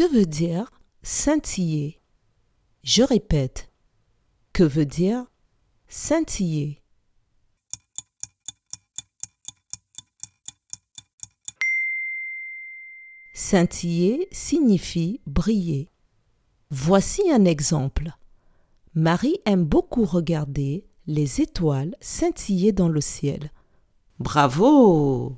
Que veut dire scintiller? Je répète. Que veut dire scintiller? Scintiller signifie briller. Voici un exemple. Marie aime beaucoup regarder les étoiles scintiller dans le ciel. Bravo